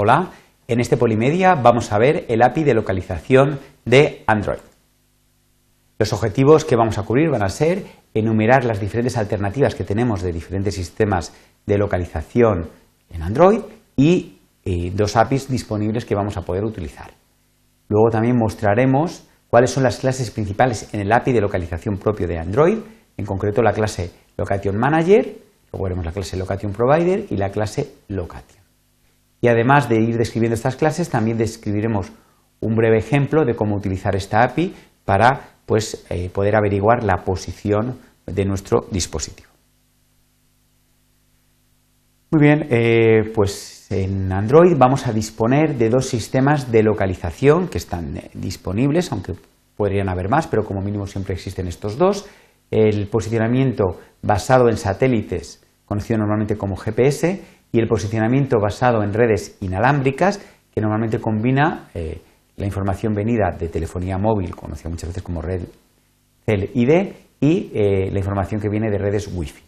Hola, en este Polimedia vamos a ver el API de localización de Android. Los objetivos que vamos a cubrir van a ser enumerar las diferentes alternativas que tenemos de diferentes sistemas de localización en Android y eh, dos APIs disponibles que vamos a poder utilizar. Luego también mostraremos cuáles son las clases principales en el API de localización propio de Android, en concreto la clase Location Manager, luego veremos la clase Location Provider y la clase Location. Y además de ir describiendo estas clases, también describiremos un breve ejemplo de cómo utilizar esta API para pues, eh, poder averiguar la posición de nuestro dispositivo. Muy bien, eh, pues en Android vamos a disponer de dos sistemas de localización que están eh, disponibles, aunque podrían haber más, pero como mínimo siempre existen estos dos. El posicionamiento basado en satélites, conocido normalmente como GPS, y el posicionamiento basado en redes inalámbricas, que normalmente combina eh, la información venida de telefonía móvil, conocida muchas veces como red CEL-ID, y eh, la información que viene de redes Wi-Fi.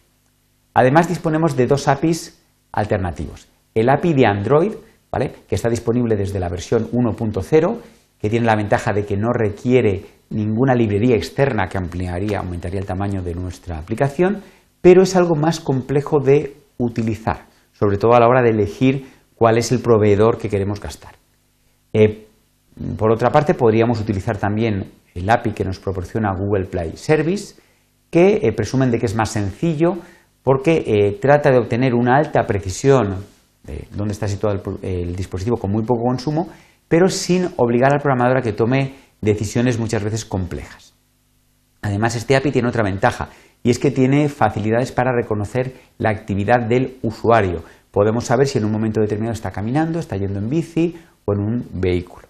Además, disponemos de dos APIs alternativos. El API de Android, ¿vale? que está disponible desde la versión 1.0, que tiene la ventaja de que no requiere ninguna librería externa que ampliaría, aumentaría el tamaño de nuestra aplicación, pero es algo más complejo de utilizar sobre todo a la hora de elegir cuál es el proveedor que queremos gastar. Eh, por otra parte, podríamos utilizar también el API que nos proporciona Google Play Service, que eh, presumen de que es más sencillo porque eh, trata de obtener una alta precisión de dónde está situado el, dispositivo con muy poco consumo, pero sin obligar al programador a que tome decisiones muchas veces complejas. Además, este API tiene otra ventaja, y es que tiene facilidades para reconocer la actividad del usuario. Podemos saber si en un momento determinado está caminando, está yendo en bici o en un vehículo.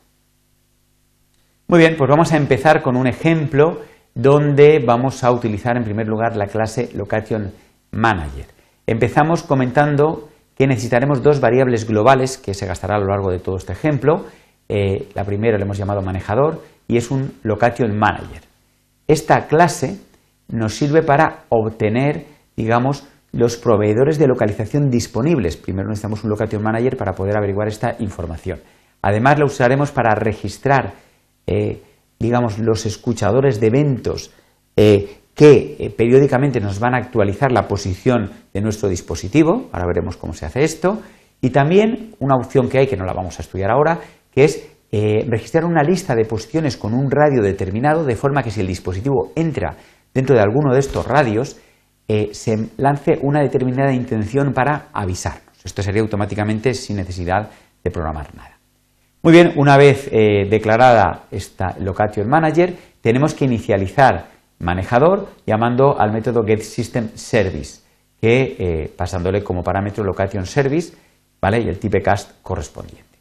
Muy bien, pues vamos a empezar con un ejemplo donde vamos a utilizar en primer lugar la clase Location Manager. Empezamos comentando que necesitaremos dos variables globales que se gastará a lo largo de todo este ejemplo. Eh, la primera le hemos llamado manejador y es un Location Manager. Esta clase nos sirve para obtener, digamos, los proveedores de localización disponibles. Primero necesitamos un Location Manager para poder averiguar esta información. Además, la usaremos para registrar, eh, digamos, los escuchadores de eventos eh, que eh, periódicamente nos van a actualizar la posición de nuestro dispositivo. Ahora veremos cómo se hace esto. Y también una opción que hay, que no la vamos a estudiar ahora, que es registrar una lista de posiciones con un radio determinado, de forma que si el dispositivo entra dentro de alguno de estos radios eh, se lance una determinada intención para avisarnos. Esto sería automáticamente sin necesidad de programar nada. Muy bien, una vez eh, declarada esta location manager, tenemos que inicializar manejador llamando al método getSystemService, que eh, pasándole como parámetro location service, ¿vale? y el typecast correspondiente.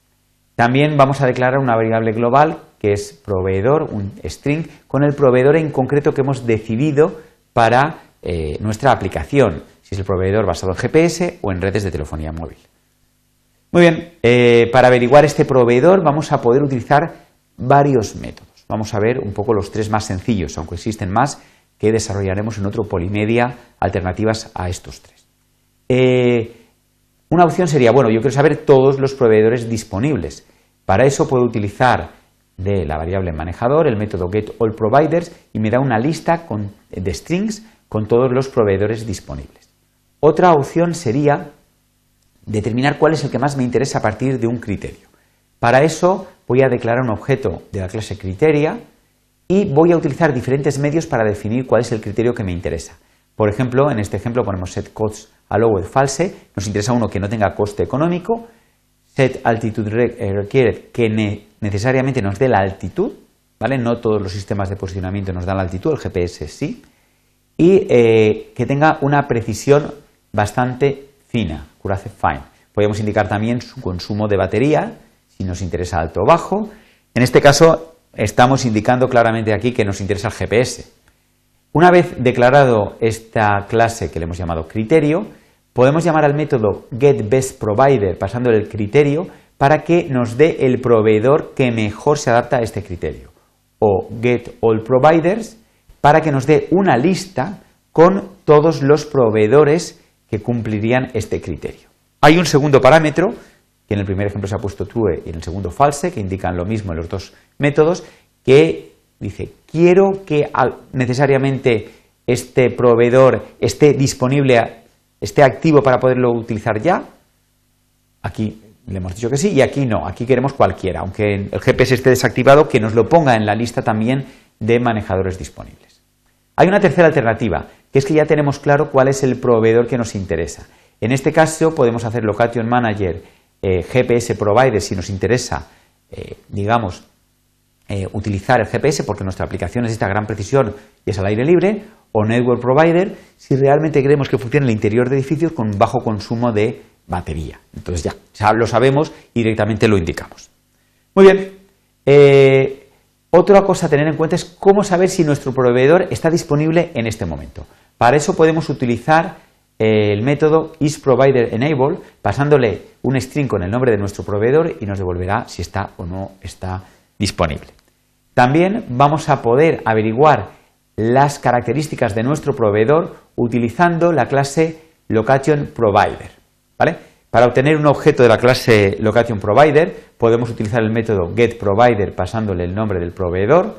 También vamos a declarar una variable global que es proveedor, un string, con el proveedor en concreto que hemos decidido para eh, nuestra aplicación, si es el proveedor basado en GPS o en redes de telefonía móvil. Muy bien, eh, para averiguar este proveedor vamos a poder utilizar varios métodos. Vamos a ver un poco los tres más sencillos, aunque existen más que desarrollaremos en otro Polimedia alternativas a estos tres. Eh, una opción sería, bueno, yo quiero saber todos los proveedores disponibles. Para eso puedo utilizar de la variable manejador el método getAllProviders y me da una lista de strings con todos los proveedores disponibles. Otra opción sería determinar cuál es el que más me interesa a partir de un criterio. Para eso voy a declarar un objeto de la clase criteria y voy a utilizar diferentes medios para definir cuál es el criterio que me interesa. Por ejemplo, en este ejemplo ponemos set costs allowed false, nos interesa uno que no tenga coste económico, set altitude eh, requiere que necesariamente nos dé la altitud, ¿vale? No todos los sistemas de posicionamiento nos dan la altitud, el GPS sí, y eh, que tenga una precisión bastante fina, curace fine. Podemos indicar también su consumo de batería, si nos interesa alto o bajo. En este caso, estamos indicando claramente aquí que nos interesa el GPS. Una vez declarado esta clase que le hemos llamado criterio, podemos llamar al método getBestProvider pasándole el criterio para que nos dé el proveedor que mejor se adapta a este criterio. O getAllProviders para que nos dé una lista con todos los proveedores que cumplirían este criterio. Hay un segundo parámetro que en el primer ejemplo se ha puesto true y en el segundo false, que indican lo mismo en los dos métodos, que dice, quiero que necesariamente este proveedor esté disponible, esté activo para poderlo utilizar ya. Aquí le hemos dicho que sí y aquí no, aquí queremos cualquiera, aunque el GPS esté desactivado, que nos lo ponga en la lista también de manejadores disponibles. Hay una tercera alternativa, que es que ya tenemos claro cuál es el proveedor que nos interesa. En este caso podemos hacer Location Manager eh, GPS Provider si nos interesa, eh, digamos, eh, utilizar el GPS porque nuestra aplicación necesita gran precisión y es al aire libre, o Network Provider si realmente queremos que funcione en el interior de edificios con bajo consumo de batería. Entonces ya, ya lo sabemos y directamente lo indicamos. Muy bien. otra cosa a tener en cuenta es cómo saber si nuestro proveedor está disponible en este momento. Para eso podemos utilizar el método isProviderEnable pasándole un string con el nombre de nuestro proveedor y nos devolverá si está o no está disponible. También vamos a poder averiguar las características de nuestro proveedor utilizando la clase LocationProvider. ¿Vale? Para obtener un objeto de la clase LocationProvider podemos utilizar el método getProvider pasándole el nombre del proveedor.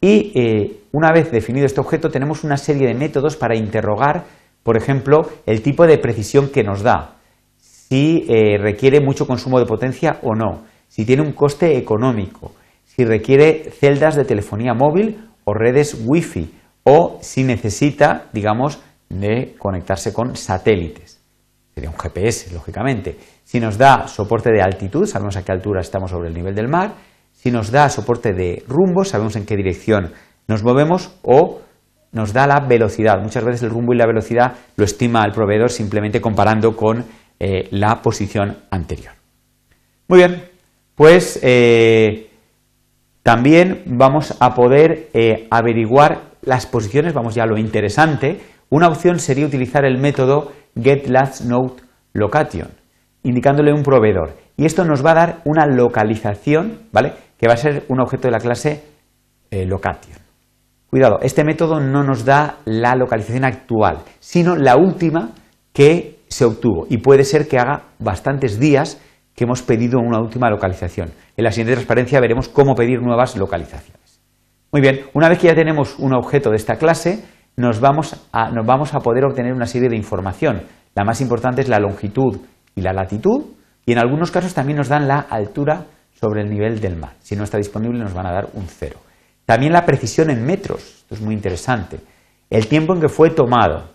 Y eh, una vez definido este objeto tenemos una serie de métodos para interrogar, por ejemplo, el tipo de precisión que nos da, si eh, requiere mucho consumo de potencia o no, si tiene un coste económico, si requiere celdas de telefonía móvil o redes Wi-Fi o si necesita, digamos, de conectarse con satélites. Sería un GPS, lógicamente. Si nos da soporte de altitud, sabemos a qué altura estamos sobre el nivel del mar. Si nos da soporte de rumbo, sabemos en qué dirección nos movemos o nos da la velocidad. Muchas veces el rumbo y la velocidad lo estima el proveedor simplemente comparando con eh, la posición anterior. Muy bien, pues eh, también vamos a poder eh, averiguar las posiciones, vamos ya a lo interesante. Una opción sería utilizar el método getLastNodeLocation, indicándole un proveedor. Y esto nos va a dar una localización, ¿vale? Que va a ser un objeto de la clase eh, location. Cuidado, este método no nos da la localización actual, sino la última que se obtuvo. Y puede ser que haga bastantes días que hemos pedido una última localización. En la siguiente transparencia veremos cómo pedir nuevas localizaciones. Muy bien, una vez que ya tenemos un objeto de esta clase, nos vamos, a, nos vamos a poder obtener una serie de información. La más importante es la longitud y la latitud, y en algunos casos también nos dan la altura sobre el nivel del mar. Si no está disponible nos van a dar un cero. También la precisión en metros, esto es muy interesante. El tiempo en que fue tomado,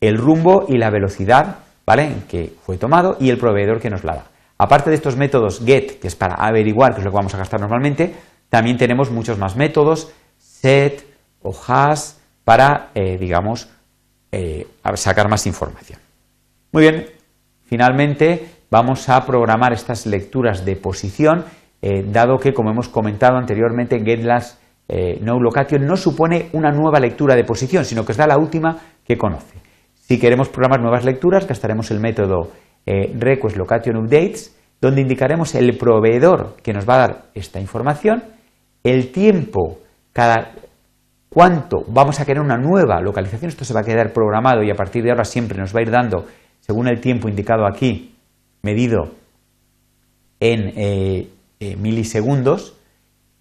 el rumbo y la velocidad ¿vale? en que fue tomado y el proveedor que nos la da. Aparte de estos métodos get, que es para averiguar qué es lo que vamos a gastar normalmente, también tenemos muchos más métodos, set o hash, para, eh, digamos, eh, sacar más información. Muy bien, finalmente vamos a programar estas lecturas de posición, eh, dado que, como hemos comentado anteriormente, GetLast No Location no supone una nueva lectura de posición, sino que es la última que conoce. Si queremos programar nuevas lecturas, gastaremos el método request location updates, donde indicaremos el proveedor que nos va a dar esta información, el tiempo, cada cuánto vamos a querer una nueva localización, esto se va a quedar programado y a partir de ahora siempre nos va a ir dando, según el tiempo indicado aquí, medido en eh, eh, milisegundos,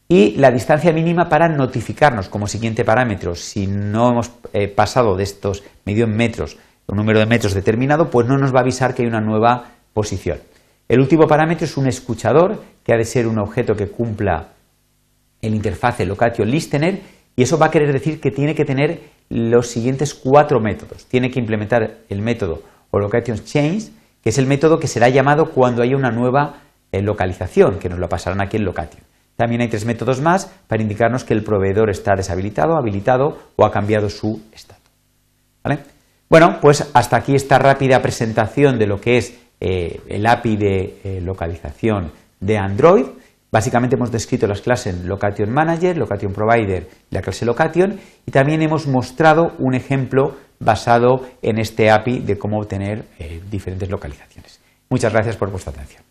y la distancia mínima para notificarnos como siguiente parámetro. Si no hemos pasado de estos medio en metros un número de metros determinado, pues no nos va a avisar que hay una nueva posición. El último parámetro es un escuchador, que ha de ser un objeto que cumpla el interfase location listener, y eso va a querer decir que tiene que tener los siguientes cuatro métodos. Tiene que implementar el método o location change, que es el método que será llamado cuando haya una nueva eh, localización, que nos lo pasarán aquí en location. También hay tres métodos más para indicarnos que el proveedor está deshabilitado, habilitado o ha cambiado su estado. ¿Vale? Bueno, pues hasta aquí esta rápida presentación de lo que es eh, el API de eh, localización de Android. Básicamente hemos descrito las clases Location Manager, Location Provider y la clase Location y también hemos mostrado un ejemplo basado en este API de cómo obtener eh, diferentes localizaciones. Muchas gracias por vuestra atención.